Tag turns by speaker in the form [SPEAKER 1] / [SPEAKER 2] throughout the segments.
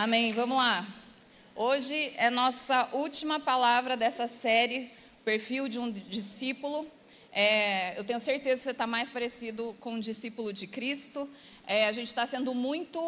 [SPEAKER 1] Amém. Vamos lá. Hoje é nossa última palavra dessa série, Perfil de um Discípulo. É, eu tenho certeza que você está mais parecido com um discípulo de Cristo. É, a gente está sendo muito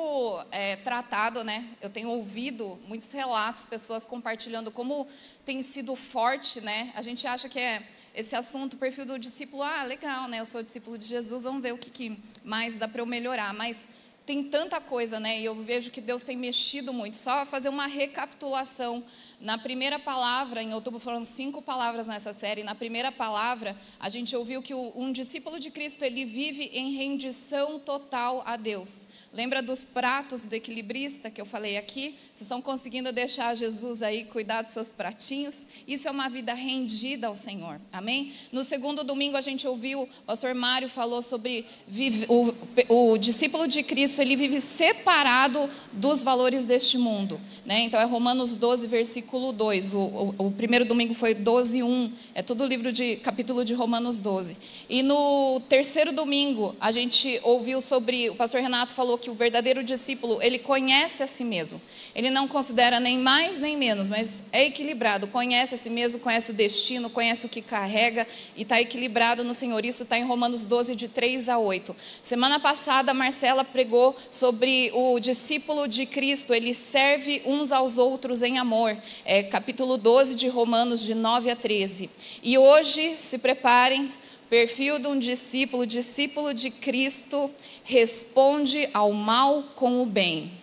[SPEAKER 1] é, tratado, né? Eu tenho ouvido muitos relatos, pessoas compartilhando como tem sido forte, né? A gente acha que é esse assunto, o perfil do discípulo, ah, legal, né? Eu sou discípulo de Jesus, vamos ver o que, que mais dá para eu melhorar. Mas tem tanta coisa, né? E eu vejo que Deus tem mexido muito. Só fazer uma recapitulação na primeira palavra, em outubro foram cinco palavras nessa série. Na primeira palavra, a gente ouviu que um discípulo de Cristo ele vive em rendição total a Deus. Lembra dos pratos do equilibrista que eu falei aqui? Vocês estão conseguindo deixar Jesus aí cuidar dos seus pratinhos? Isso é uma vida rendida ao Senhor. Amém? No segundo domingo a gente ouviu, o pastor Mário falou sobre vive, o, o discípulo de Cristo, ele vive separado dos valores deste mundo. Né? Então é Romanos 12, versículo 2. O, o, o, primeiro domingo foi 12, 1. É todo o livro de capítulo de Romanos 12. E no terceiro domingo a gente ouviu sobre, o pastor Renato falou que o verdadeiro discípulo, ele conhece a si mesmo. Ele não considera nem mais nem menos, mas é equilibrado, conhece a si mesmo, conhece o destino, conhece o que carrega e está equilibrado no Senhor. Isso está em Romanos 12, de 3 a 8. Semana passada, Marcela pregou sobre o discípulo de Cristo, ele serve uns aos outros em amor. É capítulo 12 de Romanos, de 9 a 13. E hoje, se preparem, perfil de um discípulo, discípulo de Cristo, responde ao mal com o bem.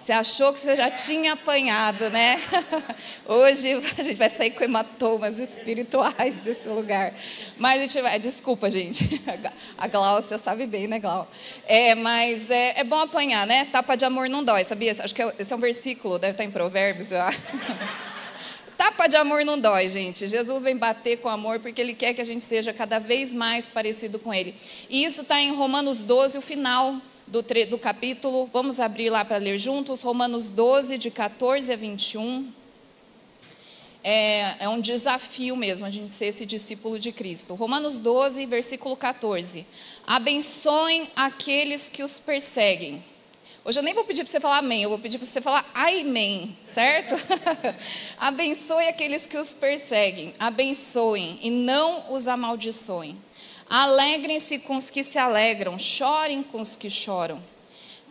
[SPEAKER 1] Você achou que você já tinha apanhado, né? Hoje a gente vai sair com hematomas espirituais desse lugar. Mas a gente vai, desculpa, gente. A Glaucia sabe bem, né, Glau? É, mas é, é bom apanhar, né? Tapa de amor não dói, sabia? Acho que é esse é um versículo, deve estar em Provérbios, eu acho. Tapa de amor não dói, gente. Jesus vem bater com amor porque Ele quer que a gente seja cada vez mais parecido com Ele. E isso está em Romanos 12, o final do, do capítulo. Vamos abrir lá para ler juntos, Romanos 12, de 14 a 21. É, é um desafio mesmo a gente ser esse discípulo de Cristo. Romanos 12, versículo 14. Abençoem aqueles que os perseguem. Hoje eu nem vou pedir para você falar amém, eu vou pedir para você falar amém, certo? Abençoe aqueles que os perseguem, abençoem e não os amaldiçoem. Alegrem-se com os que se alegram, chorem com os que choram.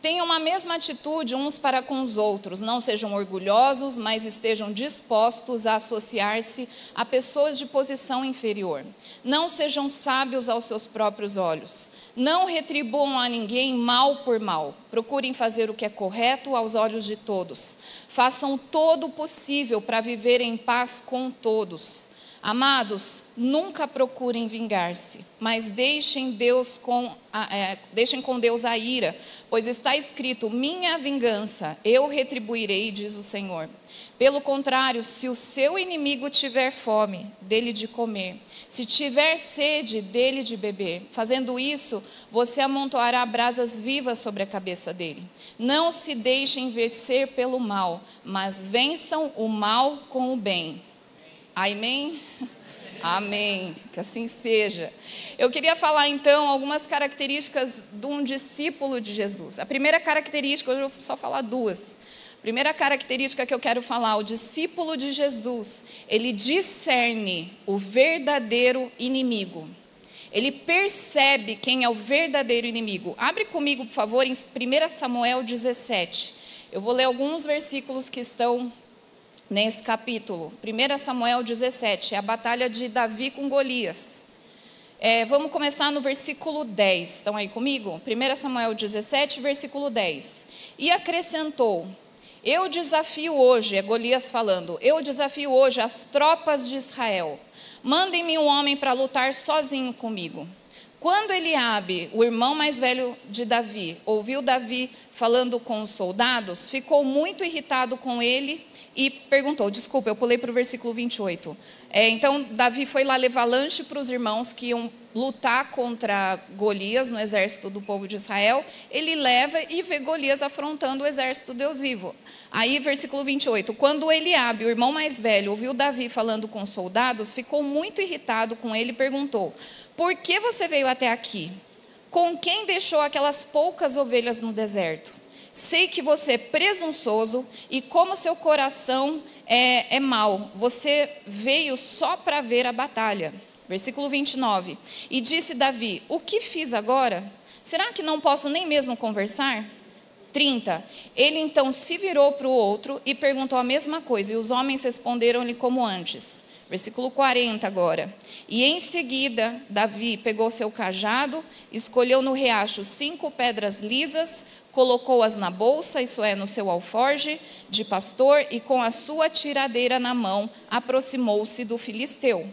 [SPEAKER 1] Tenham a mesma atitude uns para com os outros, não sejam orgulhosos, mas estejam dispostos a associar-se a pessoas de posição inferior. Não sejam sábios aos seus próprios olhos. Não retribuam a ninguém mal por mal. Procurem fazer o que é correto aos olhos de todos. Façam todo o possível para viver em paz com todos. Amados, nunca procurem vingar-se, mas deixem, Deus com, é, deixem com Deus a ira, pois está escrito: Minha vingança, eu retribuirei, diz o Senhor. Pelo contrário, se o seu inimigo tiver fome, dele de comer, se tiver sede, dele de beber, fazendo isso, você amontoará brasas vivas sobre a cabeça dele. Não se deixem vencer pelo mal, mas vençam o mal com o bem. Amém? Amém. Que assim seja. Eu queria falar então algumas características de um discípulo de Jesus. A primeira característica, hoje eu vou só falar duas. A primeira característica que eu quero falar, o discípulo de Jesus, ele discerne o verdadeiro inimigo. Ele percebe quem é o verdadeiro inimigo. Abre comigo, por favor, em 1 Samuel 17. Eu vou ler alguns versículos que estão nesse capítulo. 1 Samuel 17, é a batalha de Davi com Golias. É, vamos começar no versículo 10. Estão aí comigo? 1 Samuel 17, versículo 10. E acrescentou: Eu desafio hoje, é Golias falando, eu desafio hoje as tropas de Israel. Mandem-me um homem para lutar sozinho comigo. Quando Eliabe, o irmão mais velho de Davi, ouviu Davi falando com os soldados, ficou muito irritado com ele e perguntou, desculpa, eu pulei para o versículo 28. É, então, Davi foi lá levar lanche para os irmãos que iam lutar contra Golias no exército do povo de Israel. Ele leva e vê Golias afrontando o exército Deus vivo. Aí, versículo 28. Quando Eliabe, o irmão mais velho, ouviu Davi falando com os soldados, ficou muito irritado com ele e perguntou: Por que você veio até aqui? Com quem deixou aquelas poucas ovelhas no deserto? Sei que você é presunçoso e como seu coração é, é mau. Você veio só para ver a batalha. Versículo 29. E disse Davi: O que fiz agora? Será que não posso nem mesmo conversar? 30. Ele então se virou para o outro e perguntou a mesma coisa, e os homens responderam-lhe como antes. Versículo 40 agora. E em seguida, Davi pegou seu cajado, escolheu no riacho cinco pedras lisas, colocou-as na bolsa, isso é, no seu alforge de pastor, e com a sua tiradeira na mão, aproximou-se do filisteu.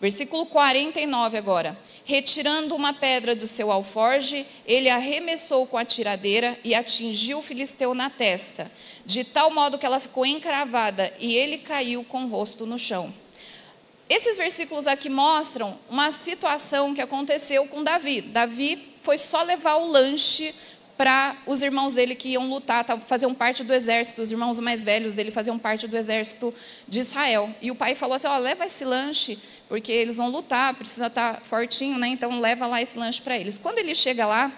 [SPEAKER 1] Versículo 49 agora. Retirando uma pedra do seu alforge, ele arremessou com a tiradeira e atingiu o filisteu na testa, de tal modo que ela ficou encravada e ele caiu com o rosto no chão. Esses versículos aqui mostram uma situação que aconteceu com Davi. Davi foi só levar o lanche para os irmãos dele que iam lutar, faziam parte do exército, os irmãos mais velhos dele faziam parte do exército de Israel. E o pai falou assim: ó, leva esse lanche, porque eles vão lutar, precisa estar tá fortinho, né? Então leva lá esse lanche para eles. Quando ele chega lá,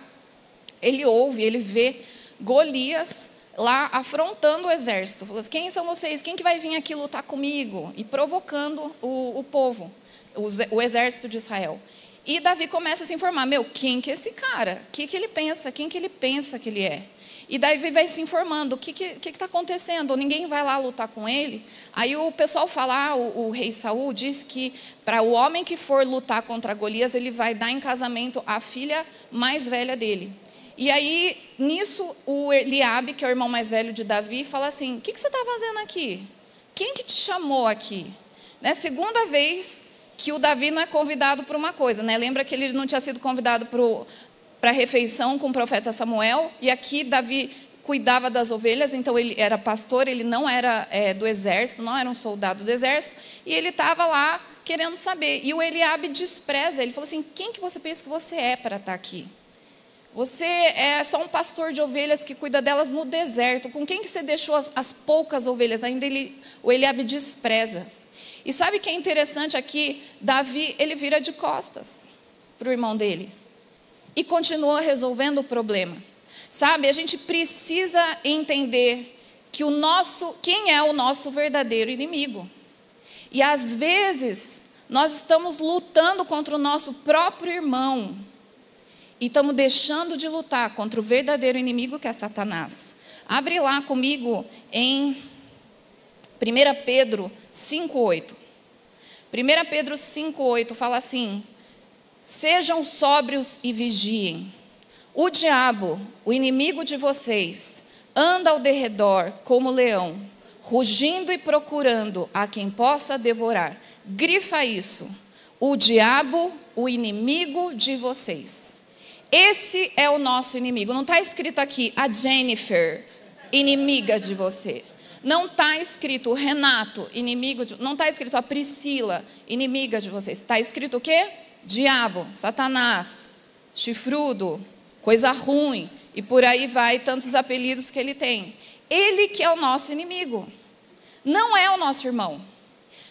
[SPEAKER 1] ele ouve, ele vê Golias lá afrontando o exército. Falou assim, quem são vocês? Quem que vai vir aqui lutar comigo? E provocando o, o povo, o, o exército de Israel. E Davi começa a se informar, meu, quem que é esse cara? O que, que ele pensa? Quem que ele pensa que ele é? E Davi vai se informando, o que está acontecendo? Ninguém vai lá lutar com ele? Aí o pessoal fala, ah, o, o rei Saul disse que para o homem que for lutar contra Golias, ele vai dar em casamento a filha mais velha dele. E aí, nisso, o Eliabe, que é o irmão mais velho de Davi, fala assim, o que, que você está fazendo aqui? Quem que te chamou aqui? Né? Segunda vez que o Davi não é convidado para uma coisa, né? Lembra que ele não tinha sido convidado para a refeição com o profeta Samuel? E aqui Davi cuidava das ovelhas, então ele era pastor, ele não era é, do exército, não era um soldado do exército, e ele estava lá querendo saber. E o Eliabe despreza, ele falou assim: quem que você pensa que você é para estar tá aqui? Você é só um pastor de ovelhas que cuida delas no deserto. Com quem que você deixou as, as poucas ovelhas? Ainda ele, o Eliabe despreza. E sabe o que é interessante aqui? Davi, ele vira de costas para o irmão dele e continua resolvendo o problema. Sabe, a gente precisa entender que o nosso, quem é o nosso verdadeiro inimigo. E às vezes nós estamos lutando contra o nosso próprio irmão e estamos deixando de lutar contra o verdadeiro inimigo que é Satanás. Abre lá comigo em 1 Pedro 5,8. 1 Pedro 5,8 fala assim: Sejam sóbrios e vigiem. O diabo, o inimigo de vocês, anda ao derredor como leão, rugindo e procurando a quem possa devorar. Grifa isso. O diabo, o inimigo de vocês. Esse é o nosso inimigo. Não está escrito aqui a Jennifer, inimiga de você. Não está escrito Renato, inimigo de. Não está escrito a Priscila, inimiga de vocês. Está escrito o quê? Diabo, Satanás, chifrudo, coisa ruim. E por aí vai tantos apelidos que ele tem. Ele que é o nosso inimigo. Não é o nosso irmão.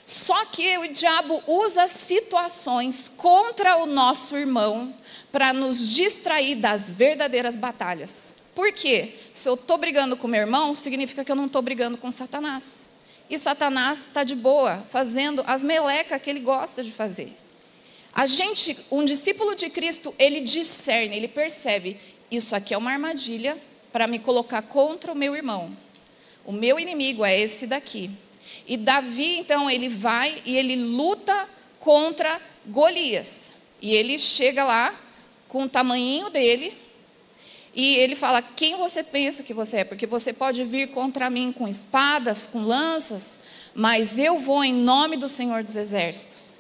[SPEAKER 1] Só que o diabo usa situações contra o nosso irmão para nos distrair das verdadeiras batalhas. Por quê? Se eu estou brigando com meu irmão, significa que eu não estou brigando com Satanás. E Satanás está de boa, fazendo as melecas que ele gosta de fazer. A gente, um discípulo de Cristo, ele discerne, ele percebe: isso aqui é uma armadilha para me colocar contra o meu irmão. O meu inimigo é esse daqui. E Davi, então, ele vai e ele luta contra Golias. E ele chega lá com o tamanho dele, e ele fala: Quem você pensa que você é? Porque você pode vir contra mim com espadas, com lanças, mas eu vou em nome do Senhor dos Exércitos.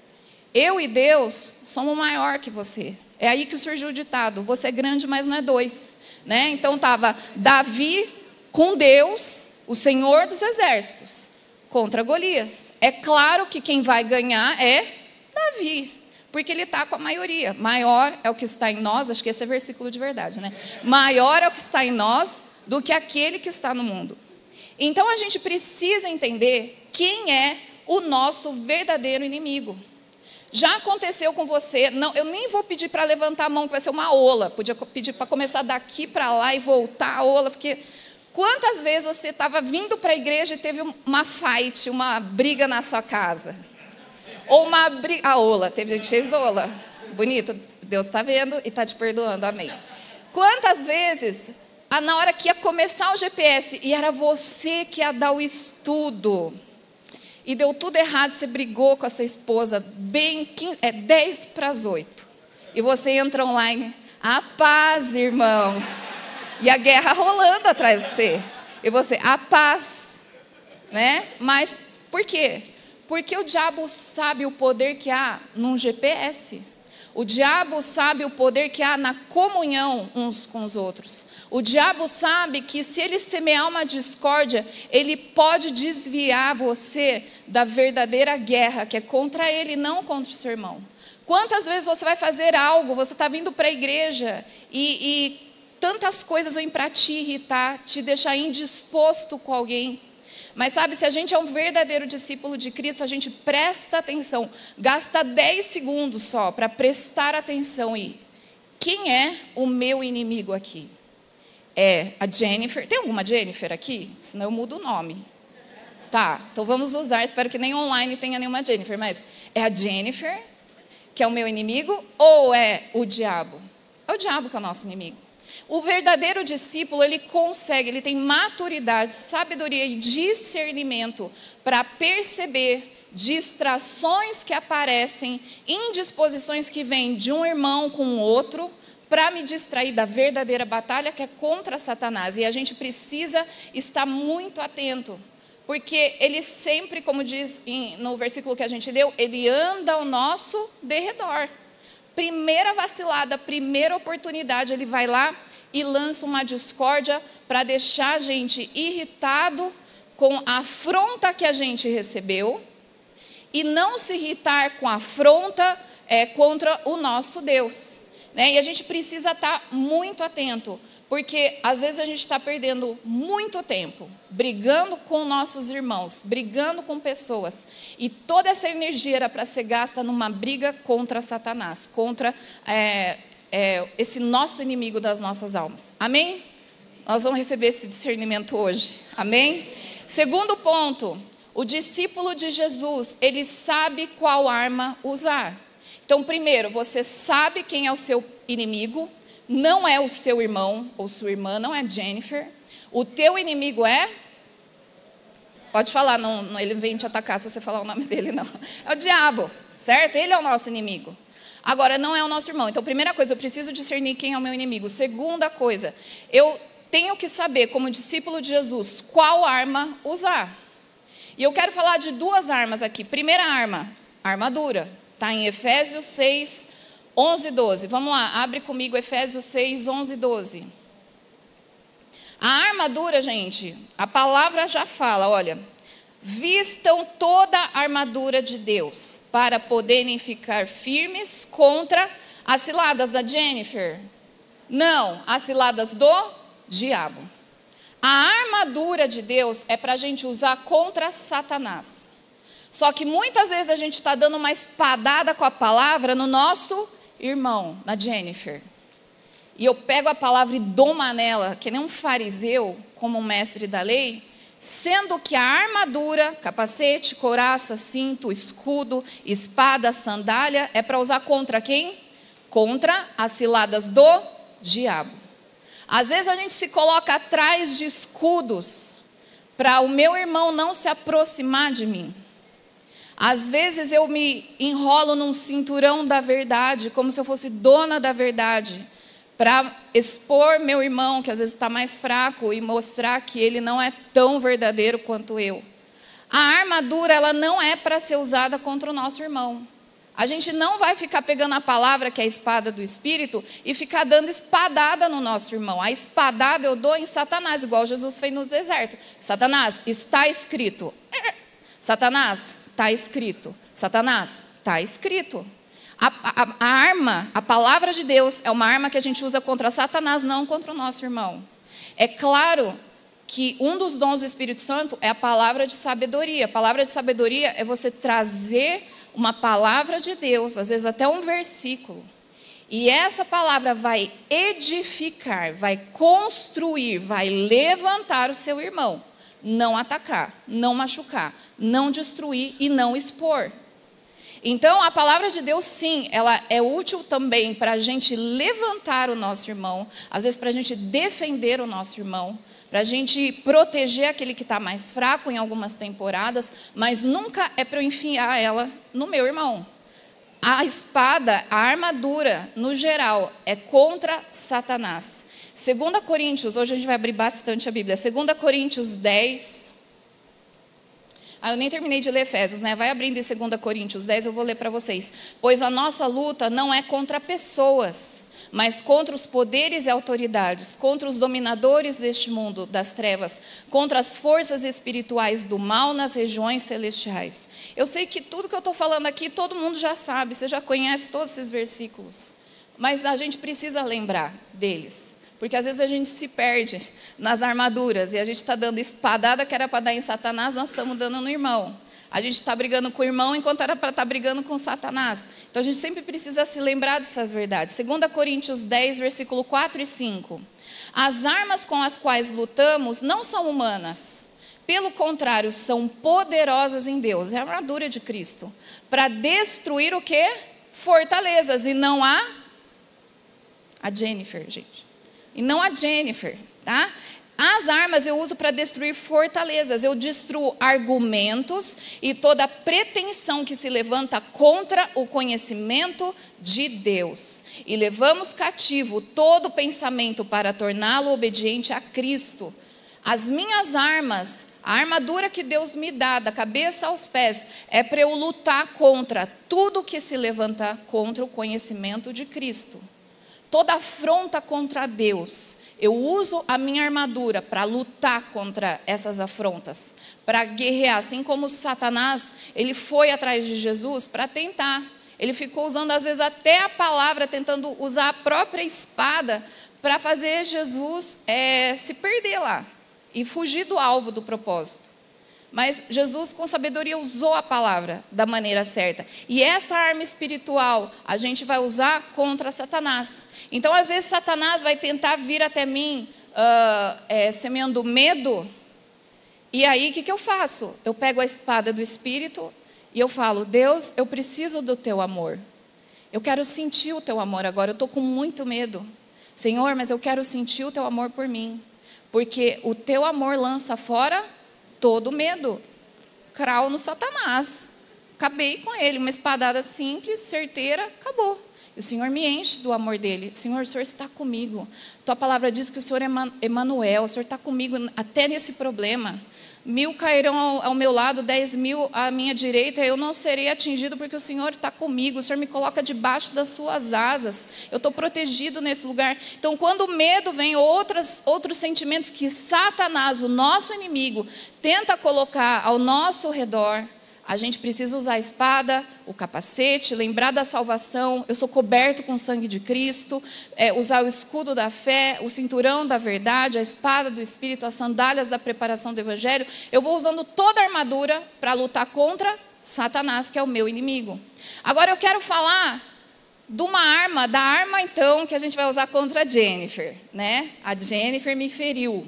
[SPEAKER 1] Eu e Deus somos maior que você. É aí que surgiu o ditado: Você é grande, mas não é dois. Né? Então estava Davi com Deus, o Senhor dos Exércitos, contra Golias. É claro que quem vai ganhar é Davi porque ele está com a maioria. Maior é o que está em nós, acho que esse é versículo de verdade, né? Maior é o que está em nós do que aquele que está no mundo. Então a gente precisa entender quem é o nosso verdadeiro inimigo. Já aconteceu com você? Não, eu nem vou pedir para levantar a mão, que vai ser uma ola. Podia pedir para começar daqui para lá e voltar a ola, porque quantas vezes você estava vindo para a igreja e teve uma fight, uma briga na sua casa? Ou uma briga. A ola, teve gente que fez ola. Bonito, Deus está vendo e está te perdoando, amém. Quantas vezes, na hora que ia começar o GPS, e era você que ia dar o estudo, e deu tudo errado, você brigou com a sua esposa, bem 15, é 10 para as 8. E você entra online, a paz, irmãos. E a guerra rolando atrás de você. E você, a paz. Né? Mas por quê? Porque o diabo sabe o poder que há num GPS. O diabo sabe o poder que há na comunhão uns com os outros. O diabo sabe que se ele semear uma discórdia, ele pode desviar você da verdadeira guerra, que é contra ele, não contra o seu irmão. Quantas vezes você vai fazer algo, você está vindo para a igreja e, e tantas coisas vêm para te irritar, te deixar indisposto com alguém. Mas sabe, se a gente é um verdadeiro discípulo de Cristo, a gente presta atenção, gasta 10 segundos só para prestar atenção e quem é o meu inimigo aqui? É a Jennifer. Tem alguma Jennifer aqui? Senão eu mudo o nome. Tá, então vamos usar, espero que nem online tenha nenhuma Jennifer, mas é a Jennifer que é o meu inimigo ou é o diabo? É o diabo que é o nosso inimigo. O verdadeiro discípulo, ele consegue, ele tem maturidade, sabedoria e discernimento para perceber distrações que aparecem, indisposições que vêm de um irmão com o outro, para me distrair da verdadeira batalha que é contra Satanás. E a gente precisa estar muito atento porque ele sempre, como diz no versículo que a gente leu, ele anda ao nosso derredor. Primeira vacilada, primeira oportunidade, ele vai lá e lança uma discórdia para deixar a gente irritado com a afronta que a gente recebeu e não se irritar com a afronta é, contra o nosso Deus. Né? E a gente precisa estar tá muito atento, porque às vezes a gente está perdendo muito tempo brigando com nossos irmãos, brigando com pessoas, e toda essa energia era para ser gasta numa briga contra Satanás, contra é, é, esse nosso inimigo das nossas almas. Amém? Nós vamos receber esse discernimento hoje. Amém? Segundo ponto, o discípulo de Jesus, ele sabe qual arma usar. Então, primeiro, você sabe quem é o seu inimigo, não é o seu irmão ou sua irmã, não é Jennifer. O teu inimigo é. Pode falar, não, ele vem te atacar se você falar o nome dele, não. É o diabo, certo? Ele é o nosso inimigo. Agora, não é o nosso irmão. Então, primeira coisa, eu preciso discernir quem é o meu inimigo. Segunda coisa, eu tenho que saber, como discípulo de Jesus, qual arma usar. E eu quero falar de duas armas aqui. Primeira arma, armadura. Está em Efésios 6, 11 e 12. Vamos lá, abre comigo Efésios 6, 11 e 12. A armadura, gente, a palavra já fala, olha, vistam toda a armadura de Deus para poderem ficar firmes contra as ciladas da Jennifer. Não, as ciladas do diabo. A armadura de Deus é para a gente usar contra Satanás. Só que muitas vezes a gente está dando uma espadada com a palavra no nosso irmão, na Jennifer. E eu pego a palavra e dou uma nela, que nem um fariseu, como um mestre da lei, sendo que a armadura, capacete, couraça, cinto, escudo, espada, sandália, é para usar contra quem? Contra as ciladas do diabo. Às vezes a gente se coloca atrás de escudos para o meu irmão não se aproximar de mim. Às vezes eu me enrolo num cinturão da verdade, como se eu fosse dona da verdade, para expor meu irmão, que às vezes está mais fraco, e mostrar que ele não é tão verdadeiro quanto eu. A armadura, ela não é para ser usada contra o nosso irmão. A gente não vai ficar pegando a palavra, que é a espada do Espírito, e ficar dando espadada no nosso irmão. A espadada eu dou em Satanás, igual Jesus fez no deserto. Satanás, está escrito. Satanás, Está escrito. Satanás, está escrito. A, a, a, arma, a palavra de Deus, é uma arma que a gente usa contra Satanás, não contra o nosso irmão. É claro que um dos dons do Espírito Santo é a palavra de sabedoria. A palavra de sabedoria é você trazer uma palavra de Deus, às vezes até um versículo, e essa palavra vai edificar, vai construir, vai levantar o seu irmão, não atacar, não machucar, não destruir e não expor. Então, a palavra de Deus, sim, ela é útil também para a gente levantar o nosso irmão, às vezes para a gente defender o nosso irmão, para a gente proteger aquele que está mais fraco em algumas temporadas, mas nunca é para eu enfiar ela no meu irmão. A espada, a armadura, no geral, é contra Satanás. 2 Coríntios, hoje a gente vai abrir bastante a Bíblia. 2 Coríntios 10. Ah, eu nem terminei de ler Efésios, né? Vai abrindo em 2 Coríntios 10, eu vou ler para vocês. Pois a nossa luta não é contra pessoas, mas contra os poderes e autoridades, contra os dominadores deste mundo das trevas, contra as forças espirituais do mal nas regiões celestiais. Eu sei que tudo que eu estou falando aqui, todo mundo já sabe, você já conhece todos esses versículos, mas a gente precisa lembrar deles, porque às vezes a gente se perde nas armaduras e a gente está dando espadada que era para dar em Satanás, nós estamos dando no irmão. A gente está brigando com o irmão enquanto era para estar tá brigando com Satanás. Então a gente sempre precisa se lembrar dessas verdades. 2 Coríntios 10, versículo 4 e 5. As armas com as quais lutamos não são humanas. Pelo contrário, são poderosas em Deus. É a armadura de Cristo. Para destruir o quê? Fortalezas. E não a. A Jennifer, gente. E não a Jennifer, tá? As armas eu uso para destruir fortalezas, eu destruo argumentos e toda pretensão que se levanta contra o conhecimento de Deus. E levamos cativo todo pensamento para torná-lo obediente a Cristo. As minhas armas, a armadura que Deus me dá, da cabeça aos pés, é para eu lutar contra tudo que se levanta contra o conhecimento de Cristo. Toda afronta contra Deus eu uso a minha armadura para lutar contra essas afrontas, para guerrear, assim como Satanás, ele foi atrás de Jesus para tentar. Ele ficou usando às vezes até a palavra, tentando usar a própria espada para fazer Jesus é, se perder lá e fugir do alvo do propósito. Mas Jesus, com sabedoria, usou a palavra da maneira certa. E essa arma espiritual a gente vai usar contra Satanás. Então, às vezes, Satanás vai tentar vir até mim uh, é, semeando medo. E aí, o que, que eu faço? Eu pego a espada do Espírito e eu falo: Deus, eu preciso do teu amor. Eu quero sentir o teu amor agora. Eu estou com muito medo. Senhor, mas eu quero sentir o teu amor por mim. Porque o teu amor lança fora todo medo. Crau no Satanás. Acabei com ele. Uma espadada simples, certeira, acabou. O Senhor me enche do amor dele. Senhor, o Senhor está comigo. Tua palavra diz que o Senhor é Emanuel, o Senhor está comigo até nesse problema. Mil cairão ao, ao, meu lado, dez mil à minha direita, eu não serei atingido porque o Senhor está comigo, o Senhor me coloca debaixo das suas asas, eu estou protegido nesse lugar. Então, quando o medo vem, outras, outros sentimentos que Satanás, o nosso inimigo, tenta colocar ao nosso redor, a gente precisa usar a espada, o capacete, lembrar da salvação. Eu sou coberto com o sangue de Cristo. É, usar o escudo da fé, o cinturão da verdade, a espada do Espírito, as sandálias da preparação do Evangelho. Eu vou usando toda a armadura para lutar contra Satanás, que é o meu inimigo. Agora eu quero falar de uma arma, da arma então que a gente vai usar contra a Jennifer, né? A Jennifer me feriu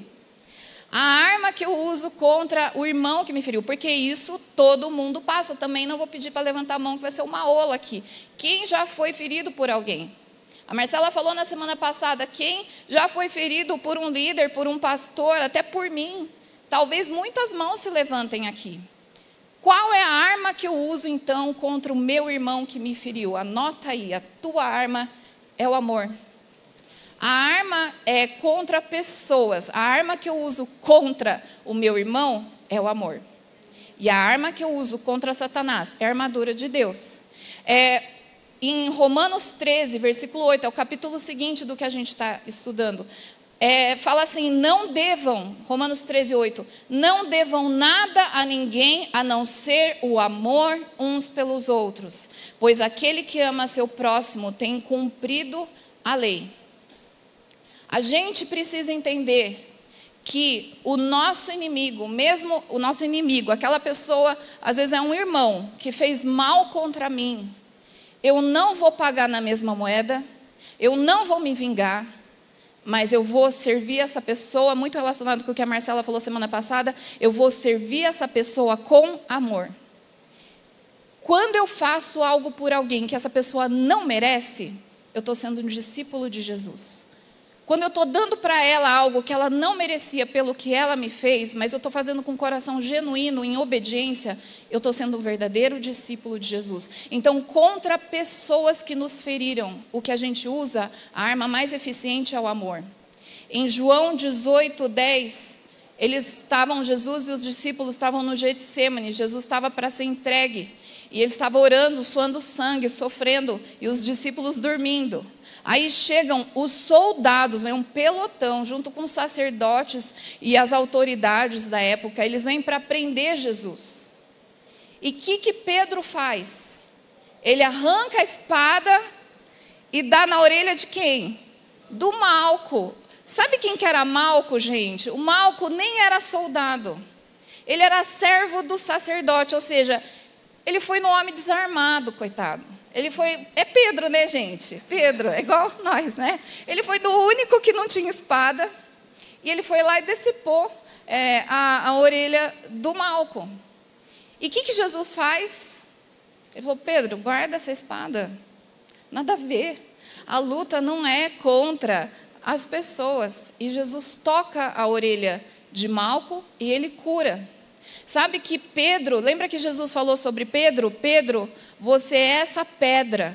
[SPEAKER 1] a arma que eu uso contra o irmão que me feriu, porque isso todo mundo passa. Também não vou pedir para levantar a mão, que vai ser uma ola aqui. Quem já foi ferido por alguém? A Marcela falou na semana passada: quem já foi ferido por um líder, por um pastor, até por mim? Talvez muitas mãos se levantem aqui. Qual é a arma que eu uso então contra o meu irmão que me feriu? Anota aí: a tua arma é o amor. A arma é contra pessoas. A arma que eu uso contra o meu irmão é o amor. E a arma que eu uso contra Satanás é a armadura de Deus. É, em Romanos 13, versículo 8, é o capítulo seguinte do que a gente está estudando. É, fala assim: não devam, Romanos 13, 8, não devam nada a ninguém a não ser o amor uns pelos outros, pois aquele que ama seu próximo tem cumprido a lei. A gente precisa entender que o nosso inimigo, mesmo o nosso inimigo, aquela pessoa, às vezes é um irmão que fez mal contra mim, eu não vou pagar na mesma moeda, eu não vou me vingar, mas eu vou servir essa pessoa, muito relacionado com o que a Marcela falou semana passada, eu vou servir essa pessoa com amor. Quando eu faço algo por alguém que essa pessoa não merece, eu estou sendo um discípulo de Jesus. Quando eu estou dando para ela algo que ela não merecia pelo que ela me fez, mas eu estou fazendo com um coração genuíno, em obediência, eu estou sendo um verdadeiro discípulo de Jesus. Então, contra pessoas que nos feriram, o que a gente usa, a arma mais eficiente é o amor. Em João 18, 10, eles estavam, Jesus e os discípulos estavam no Getsemane, Jesus estava para ser entregue. E ele estava orando, suando sangue, sofrendo, e os discípulos dormindo. Aí chegam os soldados, vem um pelotão, junto com os sacerdotes e as autoridades da época, eles vêm para prender Jesus. E o que, que Pedro faz? Ele arranca a espada e dá na orelha de quem? Do Malco. Sabe quem que era Malco, gente? O Malco nem era soldado. Ele era servo do sacerdote, ou seja, ele foi no homem desarmado, coitado. Ele foi. É Pedro, né, gente? Pedro, é igual nós, né? Ele foi do único que não tinha espada. E ele foi lá e decepou é, a, a, orelha do Malco. E o que, que Jesus faz? Ele falou: Pedro, guarda essa espada. Nada a ver. A luta não é contra as pessoas. E Jesus toca a orelha de Malco e ele cura. Sabe que Pedro, lembra que Jesus falou sobre Pedro? Pedro, você é essa pedra.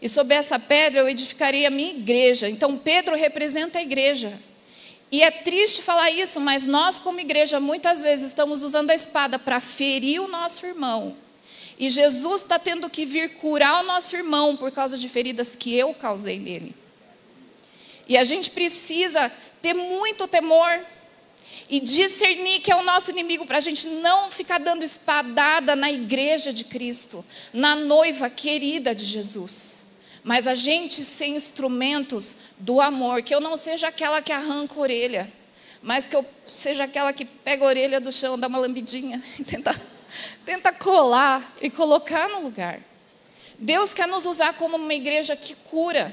[SPEAKER 1] E sobre essa pedra eu edificaria a minha igreja. Então Pedro representa a igreja. E é triste falar isso, mas nós, como igreja, muitas vezes estamos usando a espada para ferir o nosso irmão. E Jesus está tendo que vir curar o nosso irmão por causa de feridas que eu causei nele. E a gente precisa ter muito temor e discernir que é o nosso inimigo, para a gente não ficar dando espadada na igreja de Cristo, na noiva querida de Jesus. Mas a gente ser instrumentos do amor, que eu não seja aquela que arranca a orelha, mas que eu seja aquela que pega a orelha do chão, dá uma lambidinha, tenta, tenta colar e colocar no lugar. Deus quer nos usar como uma igreja que cura,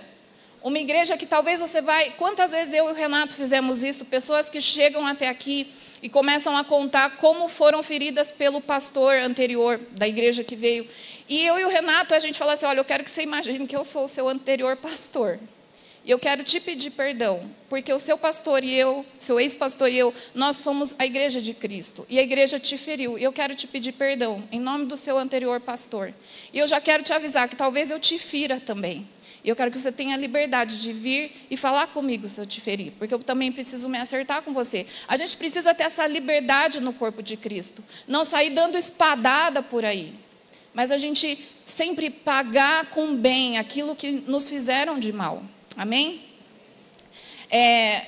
[SPEAKER 1] uma igreja que talvez você vai. Quantas vezes eu e o Renato fizemos isso? Pessoas que chegam até aqui e começam a contar como foram feridas pelo pastor anterior da igreja que veio. E eu e o Renato, a gente fala assim: olha, eu quero que você imagine que eu sou o seu anterior pastor. E eu quero te pedir perdão, porque o seu pastor e eu, seu ex-pastor e eu, nós somos a igreja de Cristo. E a igreja te feriu. E eu quero te pedir perdão, em nome do seu anterior pastor. E eu já quero te avisar que talvez eu te fira também. E eu quero que você tenha liberdade de vir e falar comigo se eu te ferir, porque eu também preciso me acertar com você. A gente precisa ter essa liberdade no corpo de Cristo, não sair dando espadada por aí, mas a gente sempre pagar com bem aquilo que nos fizeram de mal. Amém? É,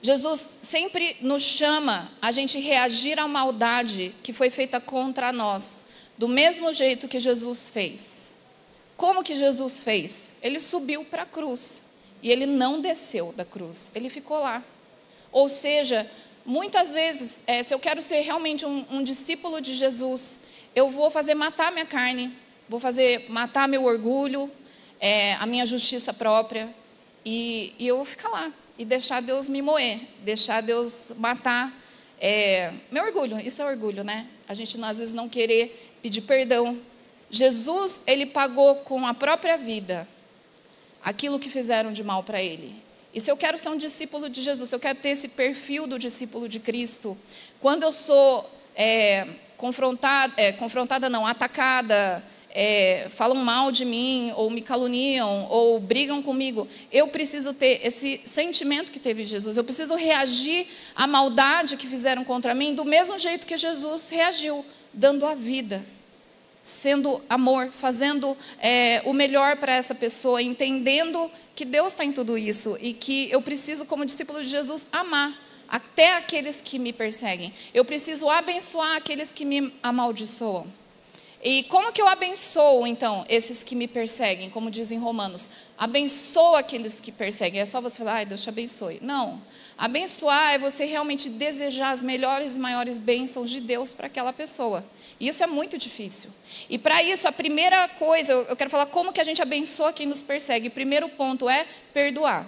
[SPEAKER 1] Jesus sempre nos chama a gente reagir à maldade que foi feita contra nós, do mesmo jeito que Jesus fez. Como que Jesus fez? Ele subiu para a cruz e ele não desceu da cruz, ele ficou lá. Ou seja, muitas vezes, é, se eu quero ser realmente um, um discípulo de Jesus, eu vou fazer matar minha carne, vou fazer matar meu orgulho, é, a minha justiça própria, e, e, eu vou ficar lá e deixar Deus me moer, deixar Deus matar é, meu orgulho. Isso é orgulho, né? A gente às vezes não querer pedir perdão Jesus, ele pagou com a própria vida aquilo que fizeram de mal para ele. E se eu quero ser um discípulo de Jesus, se eu quero ter esse perfil do discípulo de Cristo, quando eu sou é, confrontada, é, confrontada não, atacada, é, falam mal de mim, ou me caluniam, ou brigam comigo, eu preciso ter esse sentimento que teve Jesus. Eu preciso reagir à maldade que fizeram contra mim do mesmo jeito que Jesus reagiu, dando a vida sendo amor, fazendo é, o melhor para essa pessoa, entendendo que Deus está em tudo isso e que eu preciso, como discípulo de Jesus, amar até aqueles que me perseguem. Eu preciso abençoar aqueles que me amaldiçoam. E como que eu abençoo, então, esses que me perseguem, como dizem Romanos? Abençoa aqueles que perseguem. É só você falar, ai, Deus te abençoe. Não. Abençoar é você realmente desejar as melhores e maiores bênçãos de Deus para aquela pessoa. E isso é muito difícil. E para isso, a primeira coisa, eu quero falar como que a gente abençoa quem nos persegue. O primeiro ponto é perdoar.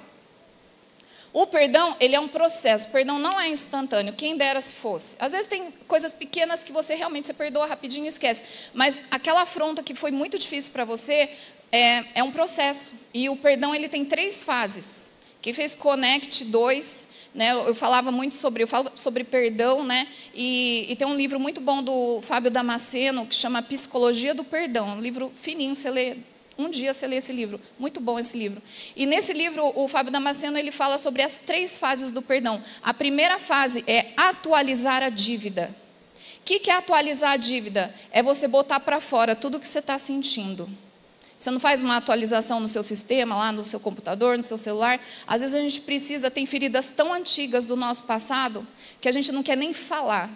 [SPEAKER 1] O perdão, ele é um processo. O perdão não é instantâneo. Quem dera se fosse. Às vezes tem coisas pequenas que você realmente você perdoa rapidinho e esquece. Mas aquela afronta que foi muito difícil para você é, é um processo. E o perdão ele tem três fases. Quem fez Connect 2 né, eu falava muito sobre, eu falo sobre perdão, né, e, e, tem um livro muito bom do Fábio Damasceno que chama Psicologia do Perdão, um livro fininho, você lê um dia você lê esse livro, muito bom esse livro. E nesse livro o Fábio Damasceno ele fala sobre as três fases do perdão. A primeira fase é atualizar a dívida. O que, que é atualizar a dívida? É você botar para fora tudo que você está sentindo. Você não faz uma atualização no seu sistema, lá no seu computador, no seu celular. Às vezes a gente precisa, tem feridas tão antigas do nosso passado que a gente não quer nem falar.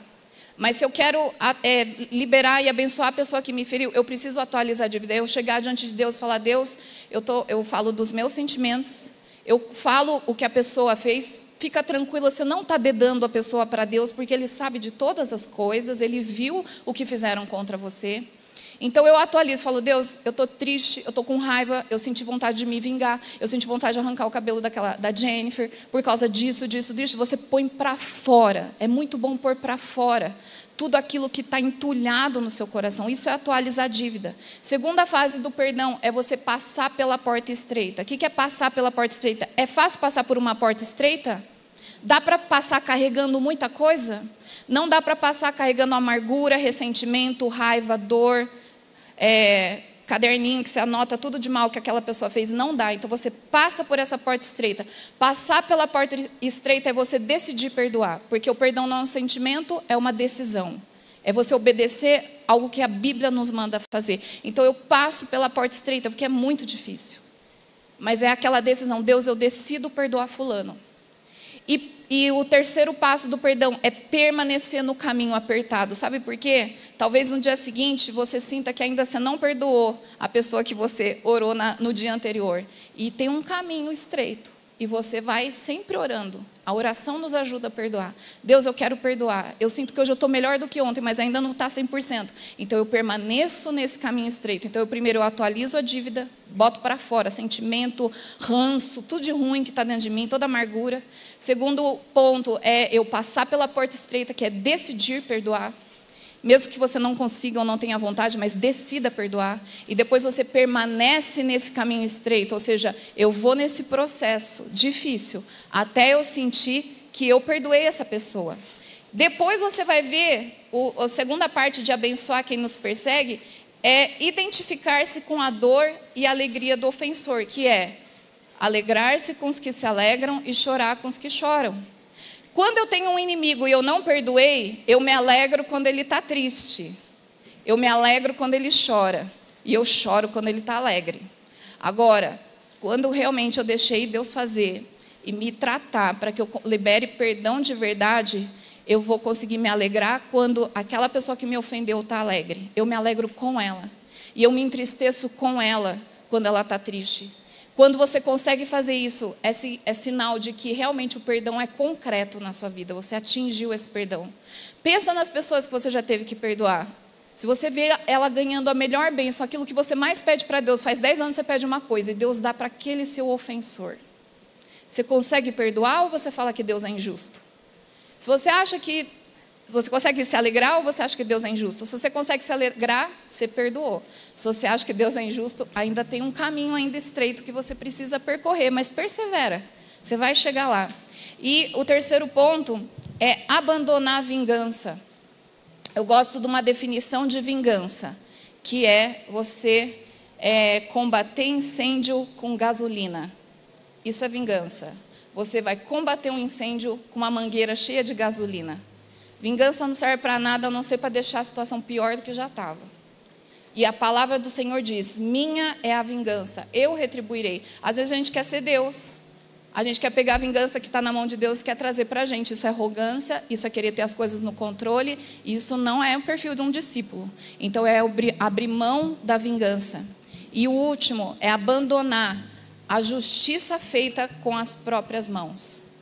[SPEAKER 1] Mas se eu quero é, liberar e abençoar a pessoa que me feriu, eu preciso atualizar a dívida. Eu chegar diante de Deus e falar: Deus, eu, tô, eu falo dos meus sentimentos, eu falo o que a pessoa fez. Fica tranquila, você não está dedando a pessoa para Deus, porque Ele sabe de todas as coisas, Ele viu o que fizeram contra você. Então eu atualizo, falo, Deus, eu estou triste, eu estou com raiva, eu senti vontade de me vingar, eu senti vontade de arrancar o cabelo daquela, da Jennifer por causa disso, disso, disso. Você põe para fora. É muito bom pôr para fora tudo aquilo que está entulhado no seu coração. Isso é atualizar a dívida. Segunda fase do perdão é você passar pela porta estreita. O que é passar pela porta estreita? É fácil passar por uma porta estreita? Dá para passar carregando muita coisa? Não dá para passar carregando amargura, ressentimento, raiva, dor é, caderninho que você anota tudo de mal que aquela pessoa fez, não dá. Então você passa por essa porta estreita. Passar pela porta estreita é você decidir perdoar, porque o perdão não é um sentimento, é uma decisão. É você obedecer algo que a Bíblia nos manda fazer. Então eu passo pela porta estreita porque é muito difícil. Mas é aquela decisão, Deus, eu decido perdoar fulano. E, e, o terceiro passo do perdão é permanecer no caminho apertado. Sabe por quê? Talvez no dia seguinte você sinta que ainda você não perdoou a pessoa que você orou na, no dia anterior. E tem um caminho estreito. E você vai sempre orando. A oração nos ajuda a perdoar. Deus, eu quero perdoar. Eu sinto que hoje eu estou melhor do que ontem, mas ainda não está 100%. Então eu permaneço nesse caminho estreito. Então eu primeiro eu atualizo a dívida, boto para fora sentimento, ranço, tudo de ruim que está dentro de mim, toda amargura. Segundo ponto é eu passar pela porta estreita, que é decidir perdoar mesmo que você não consiga ou não tenha vontade, mas decida perdoar. E depois você permanece nesse caminho estreito, ou seja, eu vou nesse processo difícil até eu sentir que eu perdoei essa pessoa. Depois você vai ver, o, a segunda parte de abençoar quem nos persegue é identificar-se com a dor e a alegria do ofensor, que é alegrar-se com os que se alegram e chorar com os que choram. Quando eu tenho um inimigo e eu não perdoei, eu me alegro quando ele está triste. Eu me alegro quando ele chora. E eu choro quando ele está alegre. Agora, quando realmente eu deixei Deus fazer e me tratar para que eu libere perdão de verdade, eu vou conseguir me alegrar quando aquela pessoa que me ofendeu está alegre. Eu me alegro com ela. E eu me entristeço com ela quando ela está triste. Quando você consegue fazer isso, é, é, sinal de que realmente o perdão é concreto na sua vida, você atingiu esse perdão. Pensa nas pessoas que você já teve que perdoar. Se você vê ela ganhando a melhor bênção, aquilo que você mais pede para Deus, faz 10 anos você pede uma coisa e Deus dá para aquele seu ofensor. Você consegue perdoar ou você fala que Deus é injusto? Se você acha que você consegue se alegrar ou você acha que Deus é injusto? Se você consegue se alegrar, você perdoou. Se você acha que Deus é injusto, ainda tem um caminho ainda estreito que você precisa percorrer, mas persevera. Você vai chegar lá. E o terceiro ponto é abandonar a vingança. Eu gosto de uma definição de vingança, que é você é, combater incêndio com gasolina. Isso é vingança. Você vai combater um incêndio com uma mangueira cheia de gasolina. Vingança não serve para nada a não ser para deixar a situação pior do que já estava. E a palavra do Senhor diz: Minha é a vingança, eu retribuirei. Às vezes a gente quer ser Deus. A gente quer pegar a vingança que está na mão de Deus e quer trazer para a gente. Isso é arrogância, isso é querer ter as coisas no controle, isso não é o perfil de um discípulo. Então é abrir mão da vingança. E o último é abandonar a justiça feita com as próprias mãos.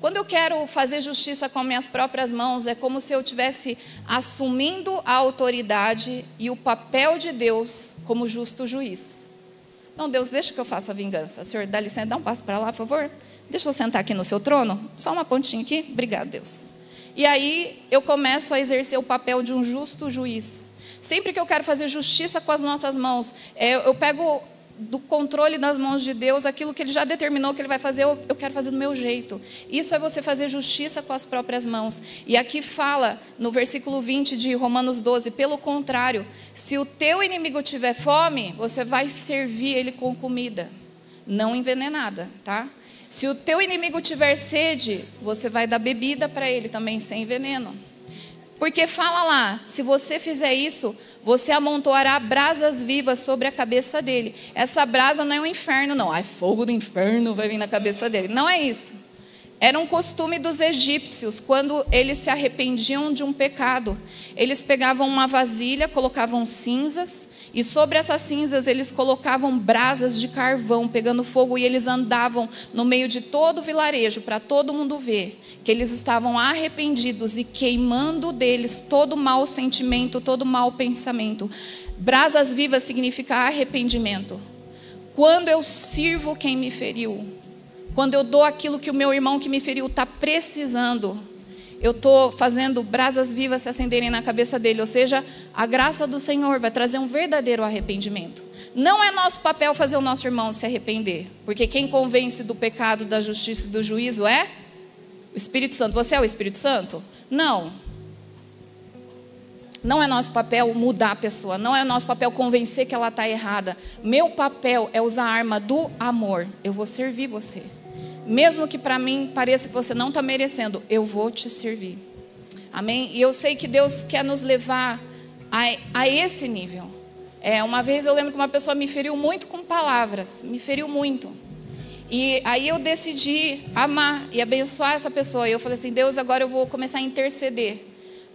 [SPEAKER 1] Quando eu quero fazer justiça com minhas próprias mãos, é como se eu tivesse assumindo a autoridade e o papel de Deus como justo juiz. Não, Deus, deixa que eu faça a vingança. Senhor, dá licença, dá um passo para lá, por favor. Deixa eu sentar aqui no seu trono. Só uma pontinha aqui. Obrigado, Deus. E aí eu começo a exercer o papel de um justo juiz. Sempre que eu quero fazer justiça com as nossas mãos, é, eu pego do controle das mãos de Deus, aquilo que Ele já determinou que Ele vai fazer, eu, eu, quero fazer do meu jeito. Isso é você fazer justiça com as próprias mãos. E aqui fala, no versículo 20 de Romanos 12, pelo contrário, se o teu inimigo tiver fome, você vai servir ele com comida, não envenenada, tá? Se o teu inimigo tiver sede, você vai dar bebida para ele também sem veneno. Porque fala lá, se você fizer isso, você amontoará brasas vivas sobre a cabeça dele. Essa brasa não é um inferno, não. Ai, fogo do inferno vai vir na cabeça dele. Não é isso. Era um costume dos egípcios, quando eles se arrependiam de um pecado. Eles pegavam uma vasilha, colocavam cinzas, e sobre essas cinzas eles colocavam brasas de carvão pegando fogo, e eles andavam no meio de todo o vilarejo, para todo mundo ver que eles estavam arrependidos e queimando deles todo mau sentimento, todo mau pensamento. Brasas vivas significa arrependimento. Quando eu sirvo quem me feriu, quando eu dou aquilo que o meu irmão que me feriu está precisando, eu estou fazendo brasas vivas se acenderem na cabeça dele. Ou seja, a graça do Senhor vai trazer um verdadeiro arrependimento. Não é nosso papel fazer o nosso irmão se arrepender, porque quem convence do pecado, da justiça e do juízo é o Espírito Santo. Você é o Espírito Santo? Não. Não é nosso papel mudar a pessoa, não é nosso papel convencer que ela está errada. Meu papel é usar a arma do amor. Eu vou servir você. Mesmo que para mim pareça que você não está merecendo, eu vou te servir. Amém? E eu sei que Deus quer nos levar a, a esse nível. É, uma vez eu lembro que uma pessoa me feriu muito com palavras, me feriu muito. E aí eu decidi amar e abençoar essa pessoa. E eu falei assim: Deus, agora eu vou começar a interceder.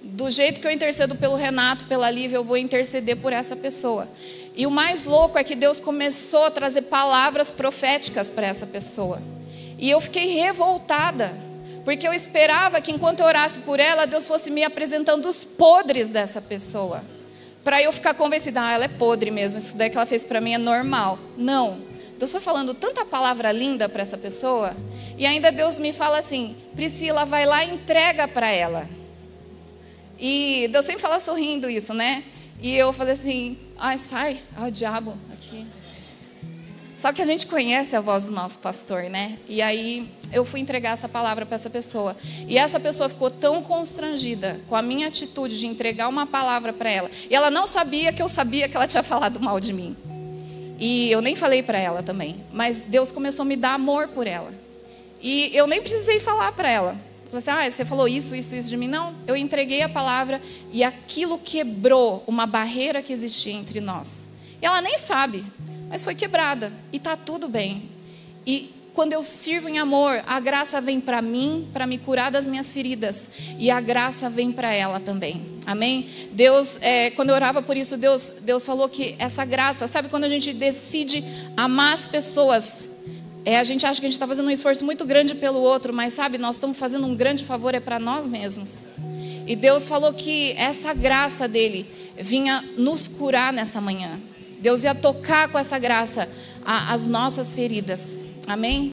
[SPEAKER 1] Do jeito que eu intercedo pelo Renato, pela Lívia, eu vou interceder por essa pessoa. E o mais louco é que Deus começou a trazer palavras proféticas para essa pessoa. E eu fiquei revoltada, porque eu esperava que enquanto eu orasse por ela, Deus fosse me apresentando os podres dessa pessoa. Para eu ficar convencida, ah, ela é podre mesmo, isso daí que ela fez para mim é normal. Não. Deus foi falando tanta palavra linda para essa pessoa, e ainda Deus me fala assim: Priscila, vai lá e entrega para ela. E Deus sempre fala sorrindo isso, né? E eu falei assim: ai, sai, ai, o diabo. Só que a gente conhece a voz do nosso pastor, né? E aí eu fui entregar essa palavra para essa pessoa. E essa pessoa ficou tão constrangida com a minha atitude de entregar uma palavra para ela. E ela não sabia que eu sabia que ela tinha falado mal de mim. E eu nem falei para ela também. Mas Deus começou a me dar amor por ela. E eu nem precisei falar para ela. Falei assim, ah, você falou isso, isso, isso de mim. Não, eu entreguei a palavra e aquilo quebrou uma barreira que existia entre nós. E ela nem sabe mas foi quebrada e está tudo bem. E quando eu sirvo em amor, a graça vem para mim, para me curar das minhas feridas, e a graça vem para ela também. Amém? Deus, é, quando eu orava por isso, Deus, Deus falou que essa graça, sabe quando a gente decide amar as pessoas, é, a gente acha que a gente está fazendo um esforço muito grande pelo outro, mas sabe, nós estamos fazendo um grande favor é para nós mesmos. E Deus falou que essa graça dele vinha nos curar nessa manhã. Deus ia tocar com essa graça as nossas feridas. Amém?